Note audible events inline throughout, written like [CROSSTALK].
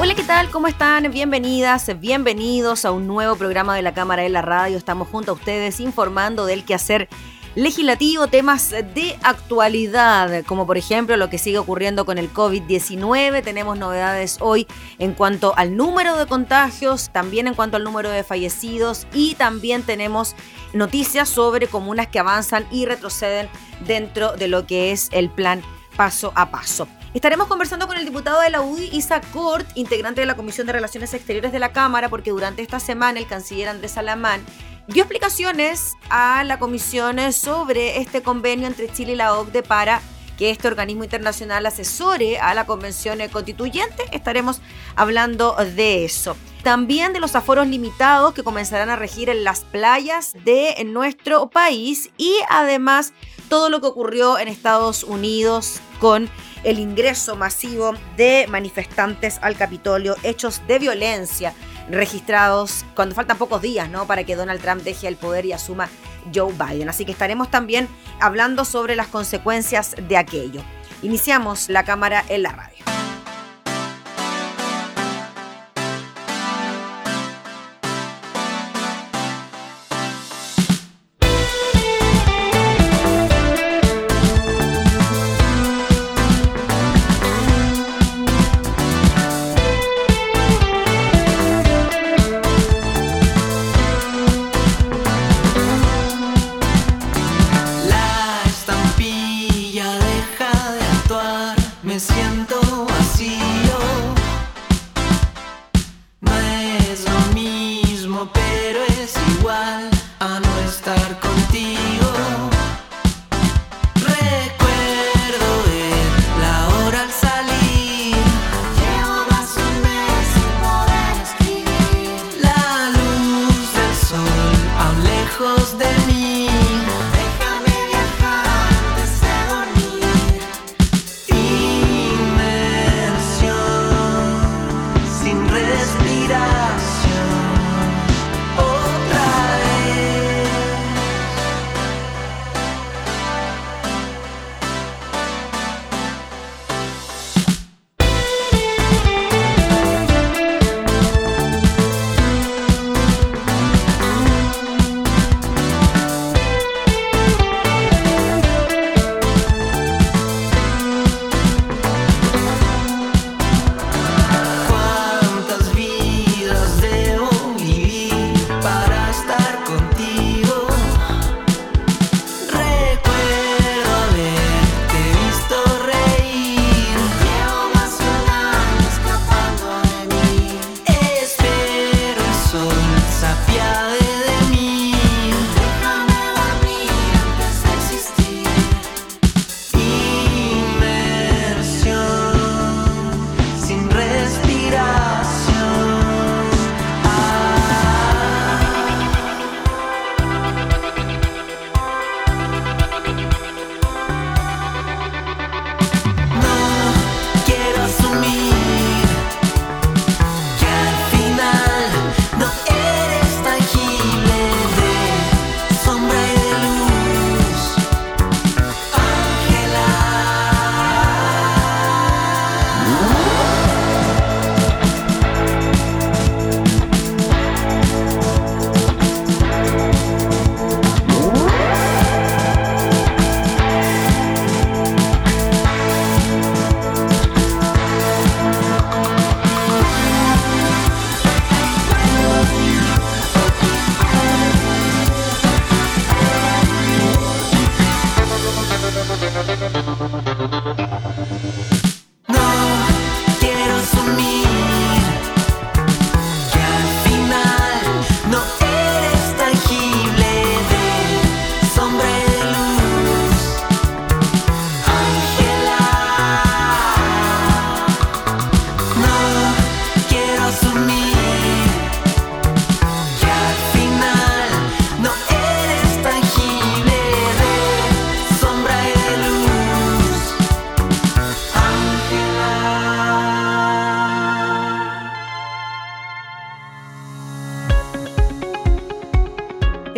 Hola, ¿qué tal? ¿Cómo están? Bienvenidas, bienvenidos a un nuevo programa de la Cámara de la Radio. Estamos junto a ustedes informando del quehacer legislativo, temas de actualidad, como por ejemplo lo que sigue ocurriendo con el COVID-19. Tenemos novedades hoy en cuanto al número de contagios, también en cuanto al número de fallecidos y también tenemos noticias sobre comunas que avanzan y retroceden dentro de lo que es el plan paso a paso. Estaremos conversando con el diputado de la UDI, Isa Cort, integrante de la Comisión de Relaciones Exteriores de la Cámara, porque durante esta semana el canciller Andrés Salamán dio explicaciones a la comisión sobre este convenio entre Chile y la OCDE para que este organismo internacional asesore a la convención constituyente. Estaremos hablando de eso. También de los aforos limitados que comenzarán a regir en las playas de nuestro país y además todo lo que ocurrió en Estados Unidos con el ingreso masivo de manifestantes al Capitolio, hechos de violencia registrados cuando faltan pocos días, ¿no? Para que Donald Trump deje el poder y asuma Joe Biden. Así que estaremos también hablando sobre las consecuencias de aquello. Iniciamos la cámara en la radio.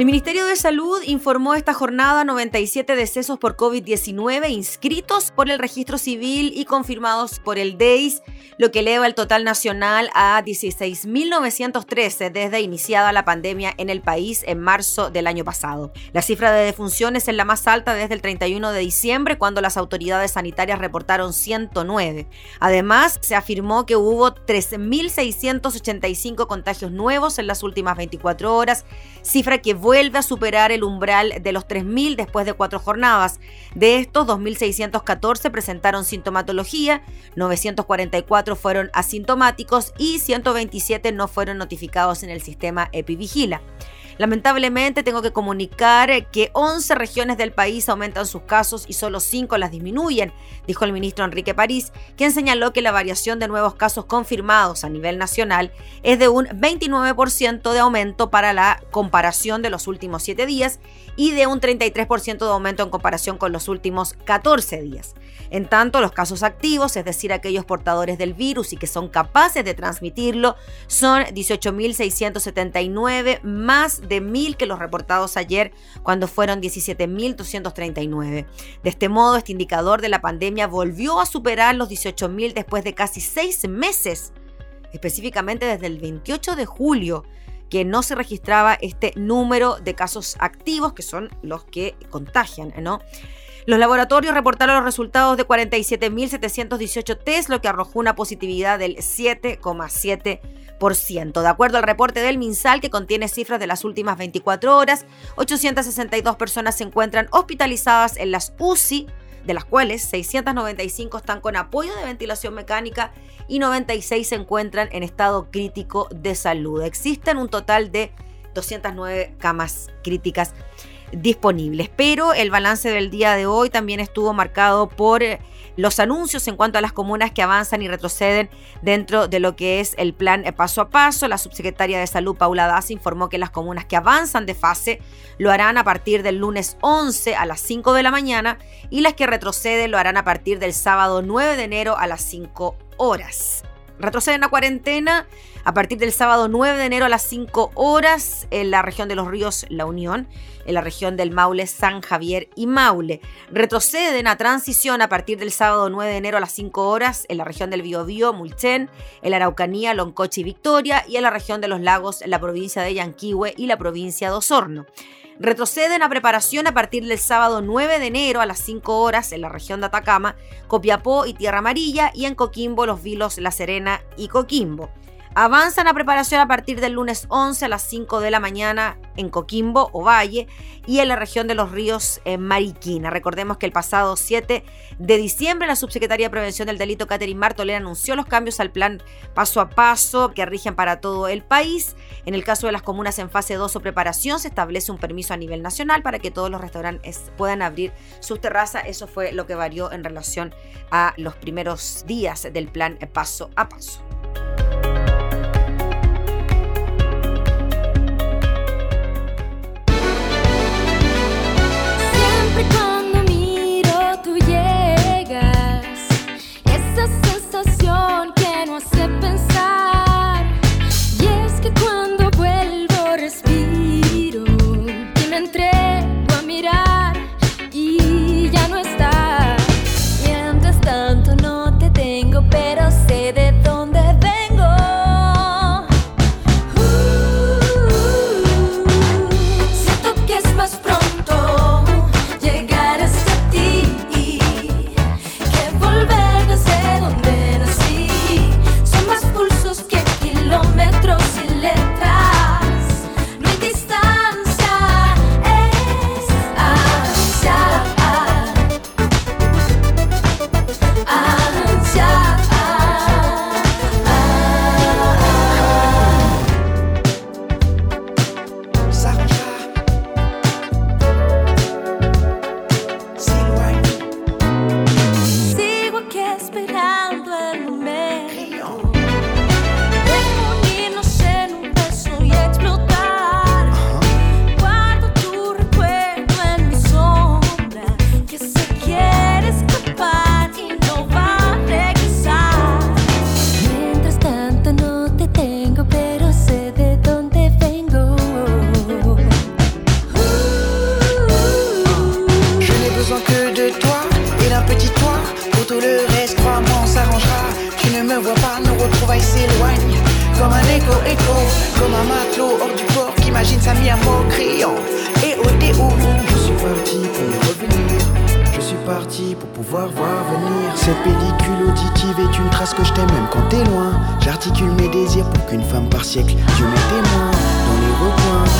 El Ministerio de Salud informó esta jornada 97 decesos por COVID-19 inscritos por el registro civil y confirmados por el DEIS, lo que eleva el total nacional a 16.913 desde iniciada la pandemia en el país en marzo del año pasado. La cifra de defunciones es la más alta desde el 31 de diciembre, cuando las autoridades sanitarias reportaron 109. Además, se afirmó que hubo 13.685 contagios nuevos en las últimas 24 horas, cifra que vuelve a superar el umbral de los 3.000 después de cuatro jornadas. De estos, 2.614 presentaron sintomatología, 944 fueron asintomáticos y 127 no fueron notificados en el sistema Epivigila. Lamentablemente tengo que comunicar que 11 regiones del país aumentan sus casos y solo 5 las disminuyen, dijo el ministro Enrique París, quien señaló que la variación de nuevos casos confirmados a nivel nacional es de un 29% de aumento para la comparación de los últimos 7 días y de un 33% de aumento en comparación con los últimos 14 días. En tanto, los casos activos, es decir, aquellos portadores del virus y que son capaces de transmitirlo, son 18.679, más de 1.000 que los reportados ayer, cuando fueron 17.239. De este modo, este indicador de la pandemia volvió a superar los 18.000 después de casi seis meses, específicamente desde el 28 de julio que no se registraba este número de casos activos, que son los que contagian, ¿no? Los laboratorios reportaron los resultados de 47.718 test, lo que arrojó una positividad del 7,7%. De acuerdo al reporte del MinSal, que contiene cifras de las últimas 24 horas, 862 personas se encuentran hospitalizadas en las UCI, de las cuales 695 están con apoyo de ventilación mecánica y 96 se encuentran en estado crítico de salud. Existen un total de 209 camas críticas disponibles. Pero el balance del día de hoy también estuvo marcado por eh, los anuncios en cuanto a las comunas que avanzan y retroceden dentro de lo que es el plan eh, paso a paso. La subsecretaria de Salud, Paula Daz, informó que las comunas que avanzan de fase lo harán a partir del lunes 11 a las 5 de la mañana y las que retroceden lo harán a partir del sábado 9 de enero a las 5 horas. Retroceden a cuarentena a partir del sábado 9 de enero a las 5 horas en la región de los ríos La Unión, en la región del Maule, San Javier y Maule. Retroceden a transición a partir del sábado 9 de enero a las 5 horas en la región del Biobío, Mulchen, en Araucanía, Loncoche y Victoria y en la región de los lagos en la provincia de Yanquihue y la provincia de Osorno. Retroceden a preparación a partir del sábado 9 de enero a las 5 horas en la región de Atacama, Copiapó y Tierra Amarilla y en Coquimbo, Los Vilos, La Serena y Coquimbo. Avanzan a preparación a partir del lunes 11 a las 5 de la mañana en Coquimbo o Valle y en la región de los ríos en Mariquina. Recordemos que el pasado 7 de diciembre la subsecretaria de Prevención del Delito, Catherine Martolera, anunció los cambios al plan paso a paso que rigen para todo el país. En el caso de las comunas en fase 2 o preparación, se establece un permiso a nivel nacional para que todos los restaurantes puedan abrir sus terrazas. Eso fue lo que varió en relación a los primeros días del plan paso a paso. Pero sé de dónde pour pouvoir voir venir. Cette pellicule auditive est une trace que je t'aime même quand t'es loin. J'articule mes désirs pour qu'une femme par siècle, Dieu m'est témoin dans les recoins.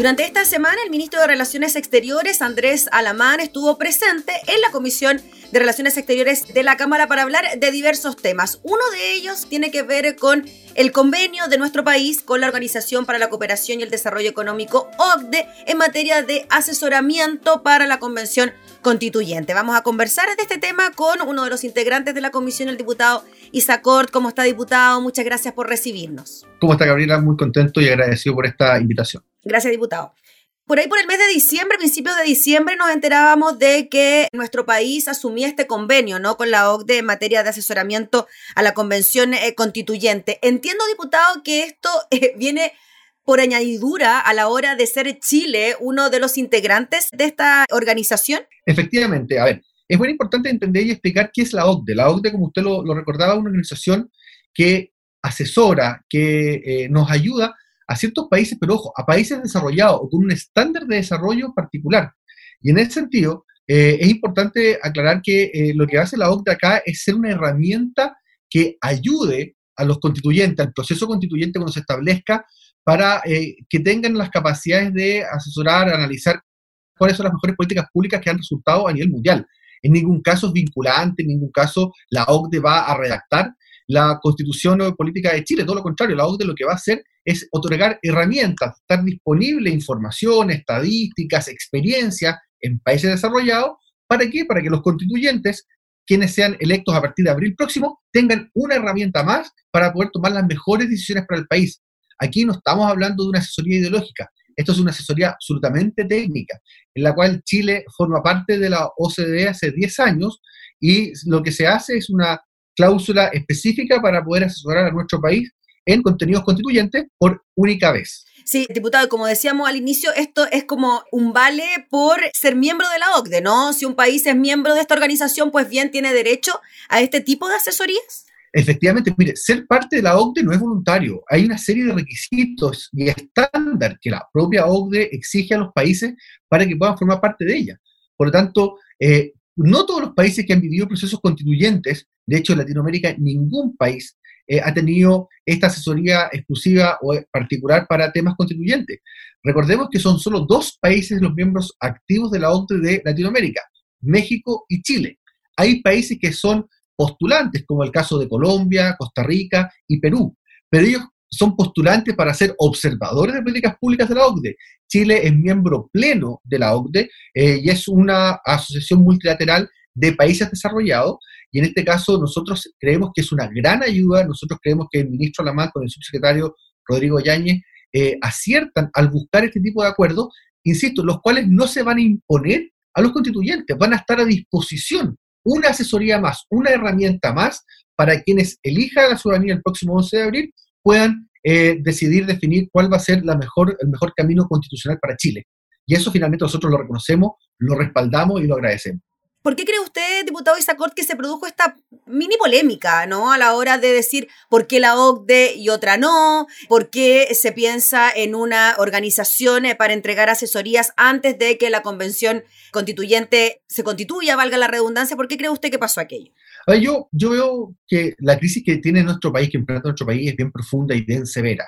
Durante esta semana, el ministro de Relaciones Exteriores, Andrés Alamán, estuvo presente en la Comisión de Relaciones Exteriores de la Cámara para hablar de diversos temas. Uno de ellos tiene que ver con el convenio de nuestro país con la Organización para la Cooperación y el Desarrollo Económico, OCDE, en materia de asesoramiento para la Convención Constituyente. Vamos a conversar de este tema con uno de los integrantes de la comisión, el diputado Isacort. ¿Cómo está, diputado? Muchas gracias por recibirnos. ¿Cómo está, Gabriela? Muy contento y agradecido por esta invitación. Gracias, diputado. Por ahí por el mes de diciembre, principios de diciembre, nos enterábamos de que nuestro país asumía este convenio, ¿no? Con la OCDE en materia de asesoramiento a la Convención eh, Constituyente. Entiendo, diputado, que esto [LAUGHS] eh, viene por añadidura a la hora de ser Chile uno de los integrantes de esta organización. Efectivamente, a ver, es muy importante entender y explicar qué es la OCDE. La OCDE, como usted lo, recordaba, es una organización que asesora, que eh, nos ayuda a ciertos países, pero ojo, a países desarrollados o con un estándar de desarrollo particular. Y en ese sentido, eh, es importante aclarar que eh, lo que hace la OCDE acá es ser una herramienta que ayude a los constituyentes, al proceso constituyente cuando se establezca, para eh, que tengan las capacidades de asesorar, analizar cuáles son las mejores políticas públicas que han resultado a nivel mundial. En ningún caso es vinculante, en ningún caso la OCDE va a redactar la constitución política de Chile, todo lo contrario, la OCDE lo que va a hacer es otorgar herramientas, estar disponible información, estadísticas, experiencia en países desarrollados. ¿Para qué? Para que los constituyentes, quienes sean electos a partir de abril próximo, tengan una herramienta más para poder tomar las mejores decisiones para el país. Aquí no estamos hablando de una asesoría ideológica, esto es una asesoría absolutamente técnica, en la cual Chile forma parte de la OCDE hace 10 años y lo que se hace es una cláusula específica para poder asesorar a nuestro país en contenidos constituyentes por única vez. Sí, diputado, como decíamos al inicio, esto es como un vale por ser miembro de la OCDE, ¿no? Si un país es miembro de esta organización, pues bien tiene derecho a este tipo de asesorías. Efectivamente, mire, ser parte de la OCDE no es voluntario. Hay una serie de requisitos y estándar que la propia OCDE exige a los países para que puedan formar parte de ella. Por lo tanto, eh, no todos los países que han vivido procesos constituyentes, de hecho en Latinoamérica ningún país eh, ha tenido esta asesoría exclusiva o particular para temas constituyentes. Recordemos que son solo dos países los miembros activos de la OCDE de Latinoamérica, México y Chile. Hay países que son postulantes, como el caso de Colombia, Costa Rica y Perú, pero ellos son postulantes para ser observadores de políticas públicas de la OCDE. Chile es miembro pleno de la OCDE eh, y es una asociación multilateral de países desarrollados y en este caso nosotros creemos que es una gran ayuda, nosotros creemos que el ministro Alamán con el subsecretario Rodrigo Yáñez eh, aciertan al buscar este tipo de acuerdos, insisto, los cuales no se van a imponer a los constituyentes, van a estar a disposición una asesoría más, una herramienta más para quienes elijan la ciudadanía el próximo 11 de abril puedan eh, decidir definir cuál va a ser la mejor, el mejor camino constitucional para Chile. Y eso finalmente nosotros lo reconocemos, lo respaldamos y lo agradecemos. ¿Por qué cree usted, diputado Isacort, que se produjo esta mini polémica, ¿no? A la hora de decir por qué la OCDE y otra no, por qué se piensa en una organización eh, para entregar asesorías antes de que la convención constituyente se constituya, valga la redundancia. ¿Por qué cree usted que pasó aquello? Yo, yo veo que la crisis que tiene nuestro país, que enfrenta nuestro país, es bien profunda y bien severa.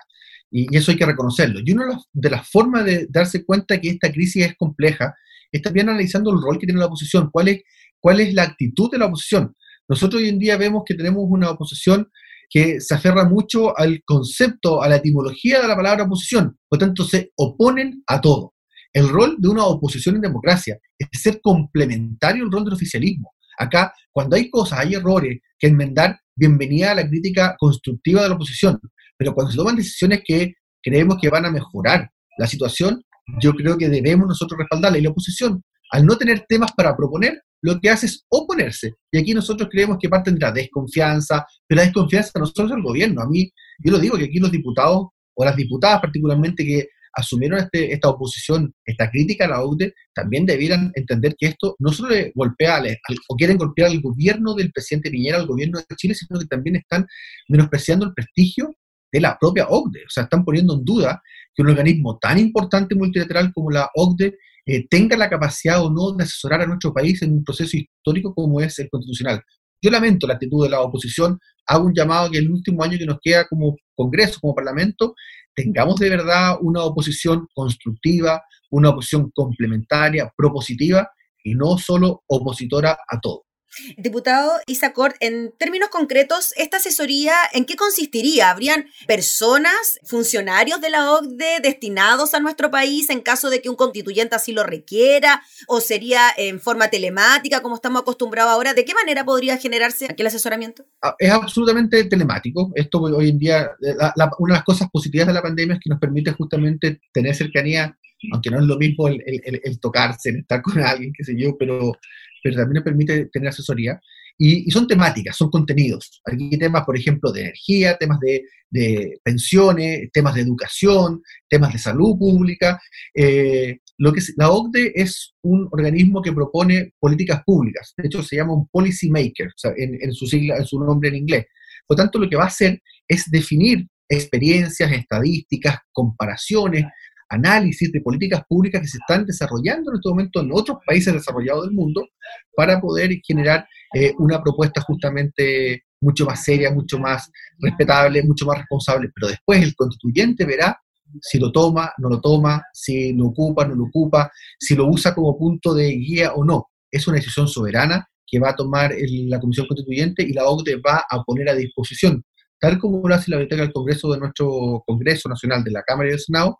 Y, eso hay que reconocerlo. Y una de las, formas de darse cuenta que esta crisis es compleja es también analizando el rol que tiene la oposición, cuál es, cuál es la actitud de la oposición. Nosotros hoy en día vemos que tenemos una oposición que se aferra mucho al concepto, a la etimología de la palabra oposición, por tanto se oponen a todo. El rol de una oposición en democracia es ser complementario al rol del oficialismo. Acá, cuando hay cosas, hay errores que enmendar, bienvenida a la crítica constructiva de la oposición. Pero cuando se toman decisiones que creemos que van a mejorar la situación, yo creo que debemos nosotros respaldarla. Y la oposición, al no tener temas para proponer, lo que hace es oponerse. Y aquí nosotros creemos que parten de la desconfianza, pero la desconfianza no solo del gobierno. A mí, yo lo digo que aquí los diputados, o las diputadas particularmente, que asumieron este, esta oposición, esta crítica a la OCDE, también debieran entender que esto no solo le golpea o quieren golpear al gobierno del presidente Piñera, al gobierno de Chile, sino que también están menospreciando el prestigio de la propia OCDE. O sea, están poniendo en duda que un organismo tan importante multilateral como la OCDE eh, tenga la capacidad o no de asesorar a nuestro país en un proceso histórico como es el constitucional. Yo lamento la actitud de la oposición, hago un llamado que el último año que nos queda como Congreso, como Parlamento, tengamos de verdad una oposición constructiva, una oposición complementaria, propositiva y no solo opositora a todo. Diputado Isacort, en términos concretos, ¿esta asesoría en qué consistiría? ¿Habrían personas, funcionarios de la OCDE destinados a nuestro país en caso de que un constituyente así lo requiera? ¿O sería en forma telemática, como estamos acostumbrados ahora? ¿De qué manera podría generarse aquel asesoramiento? Ah, es absolutamente telemático. Esto hoy en día, una de las cosas positivas de la pandemia es que nos permite justamente tener cercanía aunque no es lo mismo el, el, tocarse, estar con alguien, qué sé yo, pero, pero también nos permite tener asesoría. Y, son temáticas, son contenidos. Aquí temas, por ejemplo, de energía, temas de, de pensiones, temas de educación, temas de salud pública. Eh, lo que la OCDE es un organismo que propone políticas públicas. De hecho, se llama un policy maker, o sea, en, en, su sigla, en su nombre en inglés. Por tanto, lo que va a hacer es definir experiencias, estadísticas, comparaciones, análisis de políticas públicas que se están desarrollando en este momento en otros países desarrollados del mundo para poder generar eh, una propuesta justamente mucho más seria, mucho más respetable, mucho más responsable. Pero después el constituyente verá si lo toma, no lo toma, si lo ocupa, no lo ocupa, si lo usa como punto de guía o no. Es una decisión soberana que va a tomar la Comisión Constituyente y la OCDE va a poner a disposición, tal como lo hace la Biblioteca del Congreso de nuestro Congreso Nacional de la Cámara y del Senado,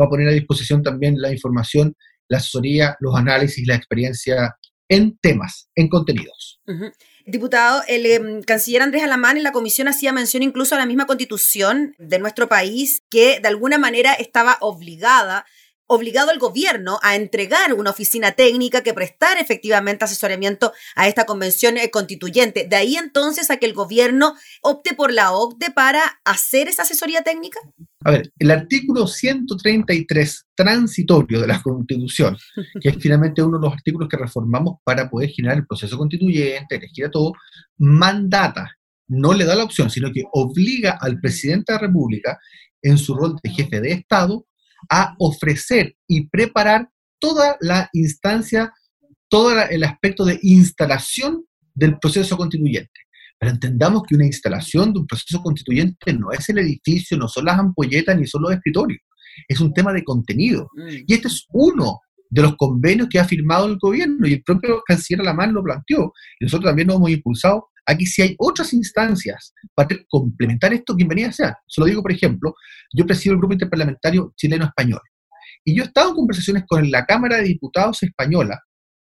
va a poner a disposición también la información, la asesoría, los análisis, la experiencia en temas, en contenidos. Diputado, el em, canciller Andrés Alamán en la comisión hacía mención incluso a la misma constitución de nuestro país que de alguna manera estaba obligada obligado al gobierno a entregar una oficina técnica que prestara efectivamente asesoramiento a esta convención eh, constituyente. De ahí entonces a que el gobierno opte por la OCDE para hacer esa asesoría técnica. A ver, el artículo 133 transitorio de la Constitución, que es finalmente uno de los artículos que reformamos para poder generar el proceso constituyente, elegir a todo, mandata, no le da la opción, sino que obliga al presidente de la República, en su rol de jefe de Estado, a ofrecer y preparar toda la instancia, todo el aspecto de instalación del proceso constituyente. Pero entendamos que una instalación de un proceso constituyente no es el edificio, no son las ampolletas ni son los escritorios, es un tema de contenido. Mm. Y este es uno de los convenios que ha firmado el gobierno y el propio canciller Alamán lo planteó. Y nosotros también nos hemos impulsado Aquí si hay otras instancias para complementar esto, bienvenida sea. Se lo digo, por ejemplo, yo presido el Grupo Interparlamentario Chileno-Español. Y yo he estado en conversaciones con la Cámara de Diputados española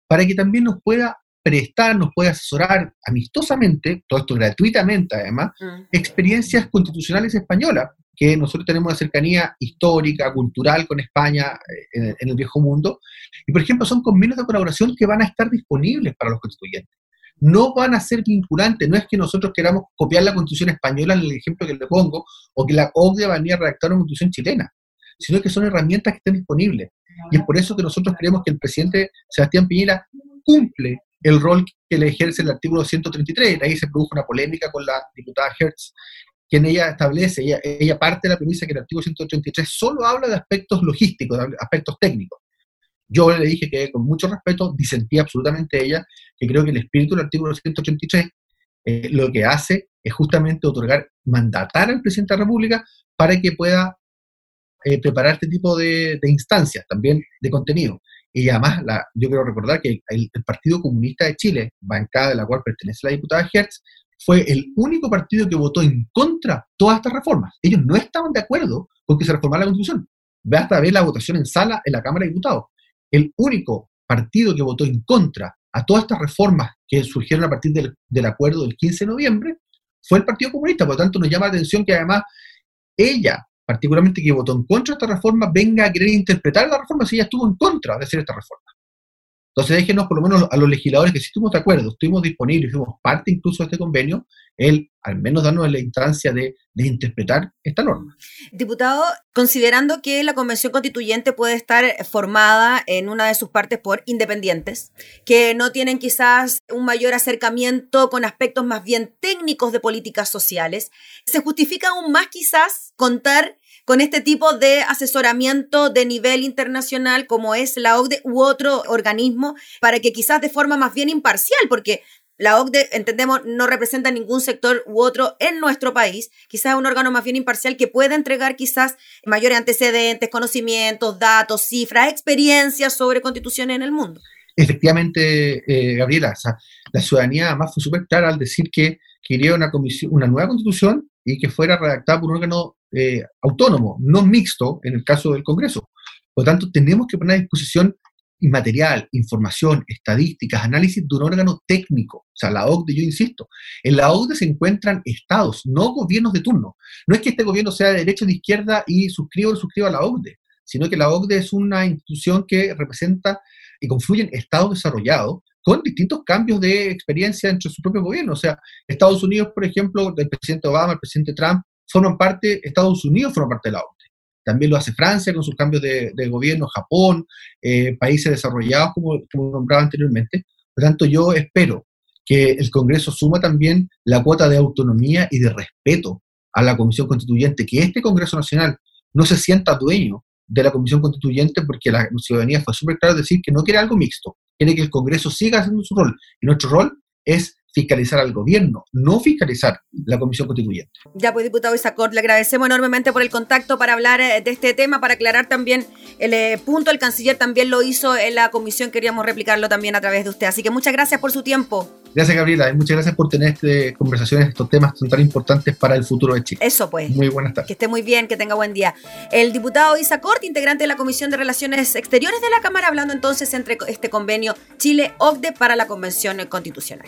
para que también nos pueda prestar, nos pueda asesorar amistosamente, todo esto gratuitamente además, mm. experiencias constitucionales españolas, que nosotros tenemos una cercanía histórica, cultural con España eh, en el viejo mundo. Y por ejemplo, son convenios de colaboración que van a estar disponibles para los constituyentes no van a ser vinculantes. No es que nosotros queramos copiar la constitución española en el ejemplo que le pongo, o que la OCDE va a venir a redactar una constitución chilena, sino que son herramientas que están disponibles. Y es por eso que nosotros creemos que el presidente Sebastián Piñera cumple el rol que le ejerce el artículo 133. Ahí se produjo una polémica con la diputada Hertz, quien ella establece, ella, ella parte de la premisa que el artículo 133 solo habla de aspectos logísticos, de aspectos técnicos. Yo le dije que con mucho respeto disentía absolutamente ella, que creo que el espíritu del artículo 183 eh, lo que hace es justamente otorgar, mandatar al presidente de la República para que pueda eh, preparar este tipo de, instancias, también de contenido. Y además, la, yo quiero recordar que el, Partido Comunista de Chile, bancada de la cual pertenece la diputada Hertz, fue el único partido que votó en contra de todas estas reformas. Ellos no estaban de acuerdo con que se reformara la Constitución. Ve hasta ver la votación en sala en la Cámara de Diputados. El único partido que votó en contra a todas estas reformas que surgieron a partir del, acuerdo del 15 de noviembre fue el Partido Comunista. Por lo tanto, nos llama la atención que además ella, particularmente que votó en contra de esta reforma, venga a querer interpretar la reforma si ella estuvo en contra de hacer esta reforma. Entonces déjenos por lo menos a los legisladores que sí estuvimos de acuerdo, estuvimos disponibles, fuimos parte incluso de este convenio, el al menos darnos la instancia de, interpretar esta norma. Diputado, considerando que la Convención Constituyente puede estar formada en una de sus partes por independientes, que no tienen quizás un mayor acercamiento con aspectos más bien técnicos de políticas sociales, ¿se justifica aún más quizás contar con este tipo de asesoramiento de nivel internacional como es la OCDE u otro organismo para que quizás de forma más bien imparcial, porque la OCDE, entendemos, no representa ningún sector u otro en nuestro país. Quizás un órgano más bien imparcial que pueda entregar quizás mayores antecedentes, conocimientos, datos, cifras, experiencias sobre constituciones en el mundo. Efectivamente, eh, Gabriela, la ciudadanía además fue súper clara al decir que quería una, comisión, una nueva constitución y que fuera redactada por un órgano eh, autónomo, no mixto en el caso del Congreso. Por lo tanto, tenemos que poner a disposición material, información, estadísticas, análisis de un órgano técnico. O sea, la OCDE, yo insisto, en la OCDE se encuentran estados, no gobiernos de turno. No es que este gobierno sea de derecha o de izquierda y suscriba o suscriba a la OCDE, sino que la OCDE es una institución que representa y confluyen estados desarrollados con distintos cambios de experiencia entre su propio gobierno. O sea, Estados Unidos, por ejemplo, del presidente Obama, el presidente Trump, forman parte, Estados Unidos forman parte de la OCDE. También lo hace Francia con sus cambios de, gobierno, Japón, eh, países desarrollados, como, como nombraba anteriormente. Por tanto, yo espero que el Congreso suma también la cuota de autonomía y de respeto a la Comisión Constituyente, que este Congreso Nacional no se sienta dueño de la Comisión Constituyente porque la ciudadanía fue súper clara decir que no quiere algo mixto, quiere que el Congreso siga haciendo su rol. Y nuestro rol es fiscalizar al gobierno, no fiscalizar la Comisión Constituyente. Ya pues, diputado Isacor, le agradecemos enormemente por el contacto para hablar eh, de este tema, para aclarar también el eh, punto. El canciller también lo hizo en la comisión, queríamos replicarlo también a través de usted. Así que muchas gracias por su tiempo. Gracias, Gabriela, y muchas gracias por tener este, conversaciones, estos temas son tan importantes para el futuro de Chile. Eso pues. Muy buenas tardes. Que esté muy bien, que tenga buen día. El diputado Isacort, integrante de la Comisión de Relaciones Exteriores de la Cámara, hablando entonces entre este convenio Chile-OCDE para la Convención Constitucional.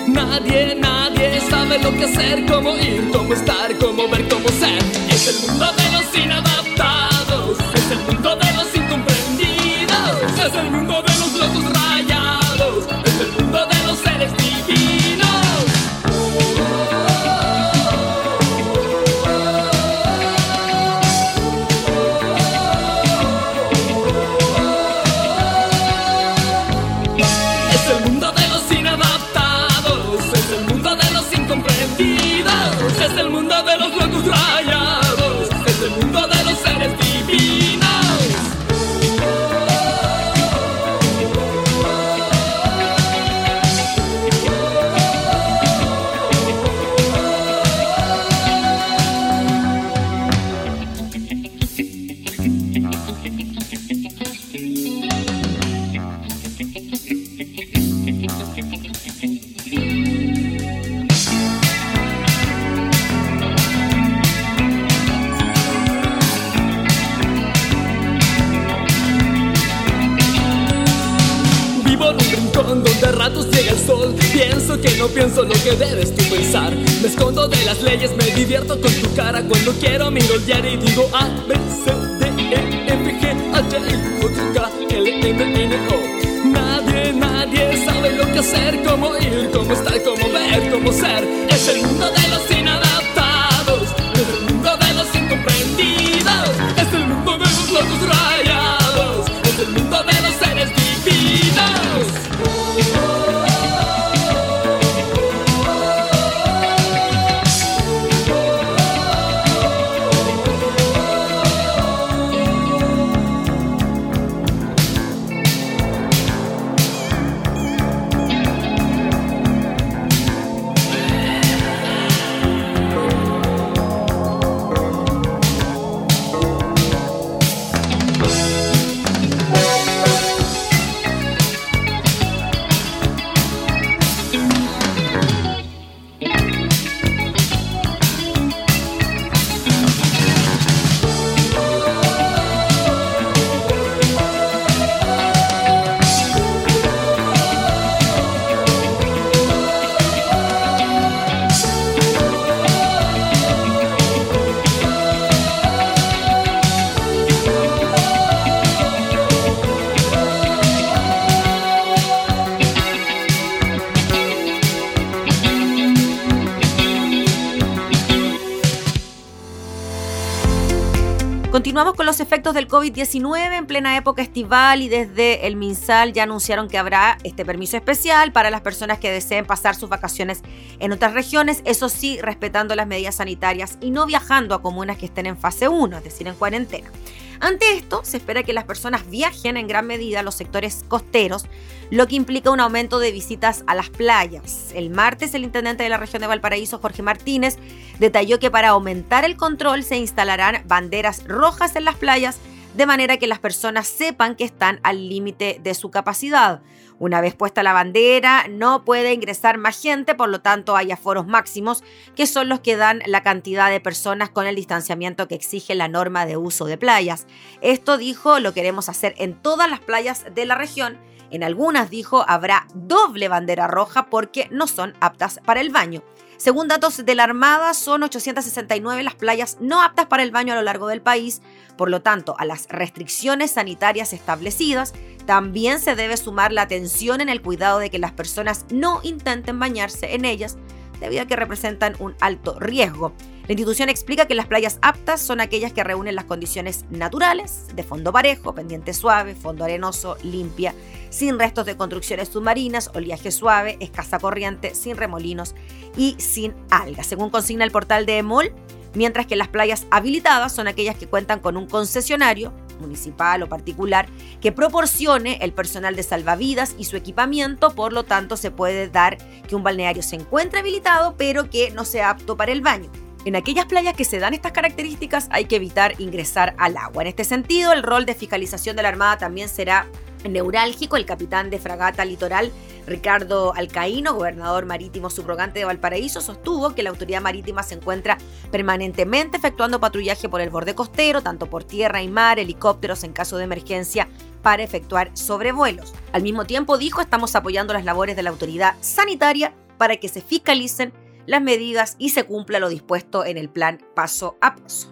Nadie, nadie sabe lo que hacer, cómo ir, cómo estar, cómo ver, cómo ser. Es el mundo de los inadaptados, es el mundo de leyes, me divierto con tu cara. Cuando quiero miro el diario y digo A, B, C, D, E, F, G, H, I, J, K, L, M, N, O. Nadie, nadie sabe lo que hacer, cómo del COVID-19 en plena época estival y desde el MinSal ya anunciaron que habrá este permiso especial para las personas que deseen pasar sus vacaciones en otras regiones, eso sí, respetando las medidas sanitarias y no viajando a comunas que estén en fase 1, es decir, en cuarentena. Ante esto, se espera que las personas viajen en gran medida a los sectores costeros, lo que implica un aumento de visitas a las playas. El martes, el intendente de la región de Valparaíso, Jorge Martínez, detalló que para aumentar el control se instalarán banderas rojas en las playas de manera que las personas sepan que están al límite de su capacidad. Una vez puesta la bandera, no puede ingresar más gente, por lo tanto hay aforos máximos, que son los que dan la cantidad de personas con el distanciamiento que exige la norma de uso de playas. Esto dijo, lo queremos hacer en todas las playas de la región. En algunas, dijo, habrá doble bandera roja porque no son aptas para el baño. Según datos de la Armada, son 869 las playas no aptas para el baño a lo largo del país. Por lo tanto, a las restricciones sanitarias establecidas, también se debe sumar la atención en el cuidado de que las personas no intenten bañarse en ellas, debido a que representan un alto riesgo. La institución explica que las playas aptas son aquellas que reúnen las condiciones naturales de fondo parejo, pendiente suave, fondo arenoso, limpia, sin restos de construcciones submarinas, oleaje suave, escasa corriente, sin remolinos y sin algas. Según consigna el portal de EMOL, mientras que las playas habilitadas son aquellas que cuentan con un concesionario municipal o particular que proporcione el personal de salvavidas y su equipamiento, por lo tanto se puede dar que un balneario se encuentre habilitado pero que no sea apto para el baño. En aquellas playas que se dan estas características hay que evitar ingresar al agua. En este sentido, el rol de fiscalización de la Armada también será neurálgico. El capitán de fragata litoral, Ricardo Alcaíno, gobernador marítimo subrogante de Valparaíso, sostuvo que la autoridad marítima se encuentra permanentemente efectuando patrullaje por el borde costero, tanto por tierra y mar, helicópteros en caso de emergencia para efectuar sobrevuelos. Al mismo tiempo, dijo, estamos apoyando las labores de la autoridad sanitaria para que se fiscalicen las medidas y se cumpla lo dispuesto en el plan paso a paso.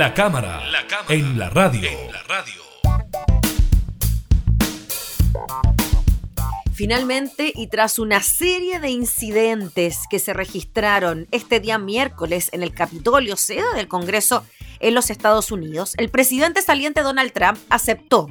La cámara, en la radio. Finalmente, y tras una serie de incidentes que se registraron este día miércoles en el Capitolio, sede del Congreso en los Estados Unidos, el presidente saliente Donald Trump aceptó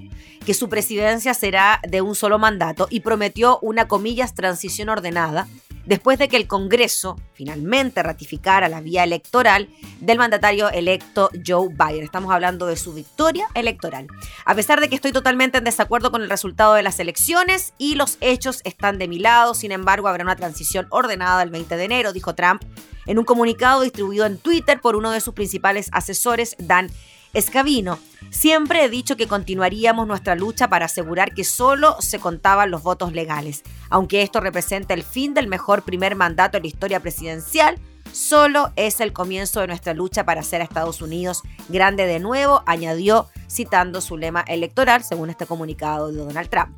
que su presidencia será de un solo mandato y prometió una comillas transición ordenada después de que el Congreso finalmente ratificara la vía electoral del mandatario electo Joe Biden. Estamos hablando de su victoria electoral. A pesar de que estoy totalmente en desacuerdo con el resultado de las elecciones y los hechos están de mi lado, sin embargo habrá una transición ordenada el 20 de enero, dijo Trump en un comunicado distribuido en Twitter por uno de sus principales asesores, Dan Escabino. Siempre he dicho que continuaríamos nuestra lucha para asegurar que solo se contaban los votos legales. Aunque esto representa el fin del mejor primer mandato en la historia presidencial, solo es el comienzo de nuestra lucha para hacer a Estados Unidos grande de nuevo, añadió citando su lema electoral según este comunicado de Donald Trump.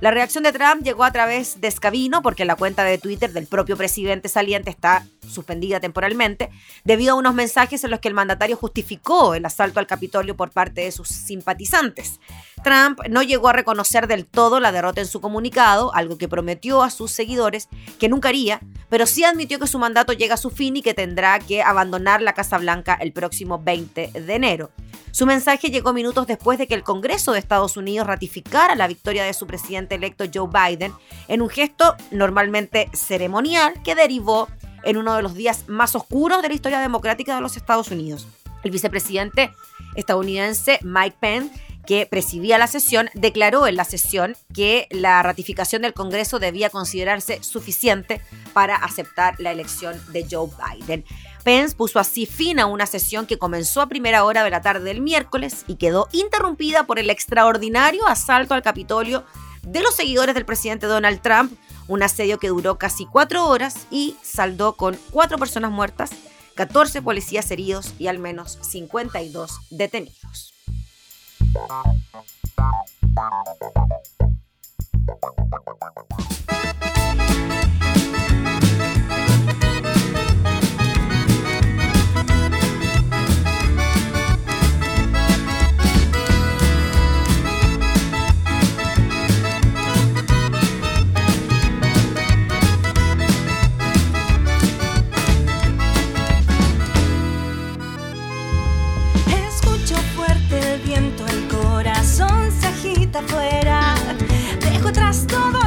La reacción de Trump llegó a través de Scavino, porque la cuenta de Twitter del propio presidente saliente está suspendida temporalmente, debido a unos mensajes en los que el mandatario justificó el asalto al Capitolio por parte de sus simpatizantes. Trump no llegó a reconocer del todo la derrota en su comunicado, algo que prometió a sus seguidores que nunca haría, pero sí admitió que su mandato llega a su fin y que tendrá que abandonar la Casa Blanca el próximo 20 de enero. Su mensaje llegó minutos después de que el Congreso de Estados Unidos ratificara la victoria de su presidente electo Joe Biden en un gesto normalmente ceremonial que derivó en uno de los días más oscuros de la historia democrática de los Estados Unidos. El vicepresidente estadounidense Mike Pence que presidía la sesión, declaró en la sesión que la ratificación del Congreso debía considerarse suficiente para aceptar la elección de Joe Biden. Pence puso así fin a una sesión que comenzó a primera hora de la tarde del miércoles y quedó interrumpida por el extraordinario asalto al Capitolio de los seguidores del presidente Donald Trump, un asedio que duró casi cuatro horas y saldó con cuatro personas muertas, 14 policías heridos y al menos 52 detenidos. Thank you. Stop todo.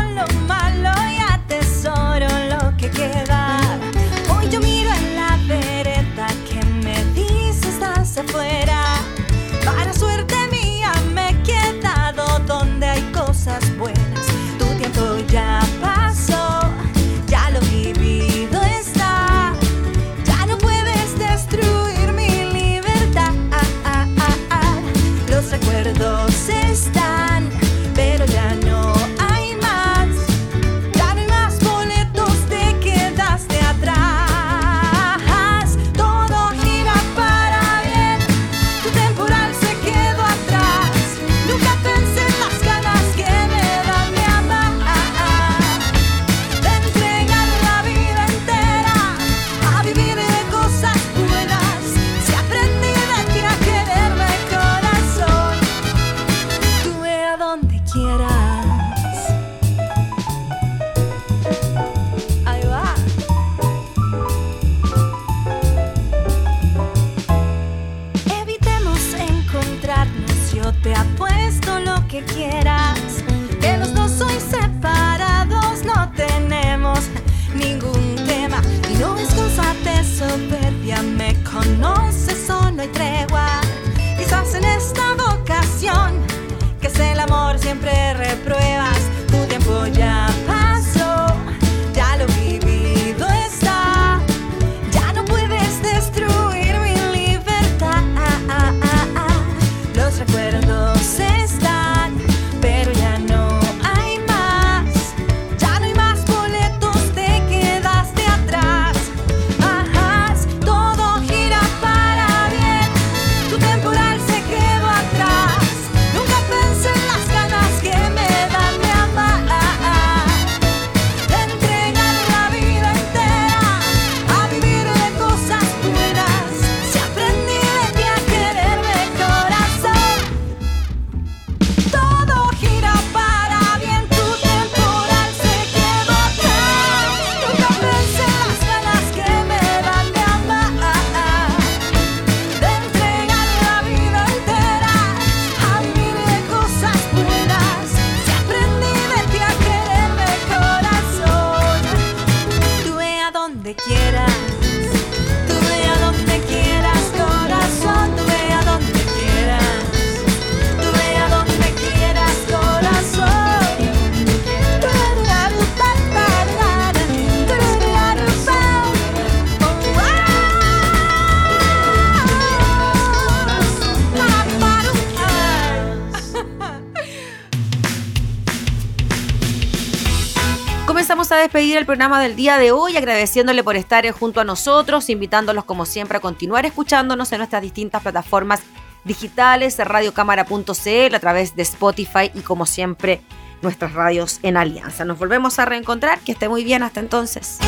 Despedir el programa del día de hoy agradeciéndole por estar junto a nosotros, invitándolos como siempre a continuar escuchándonos en nuestras distintas plataformas digitales, radiocámara.cl, a través de Spotify y como siempre nuestras radios en alianza. Nos volvemos a reencontrar, que esté muy bien hasta entonces.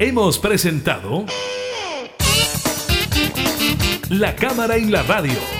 Hemos presentado La Cámara y la Radio.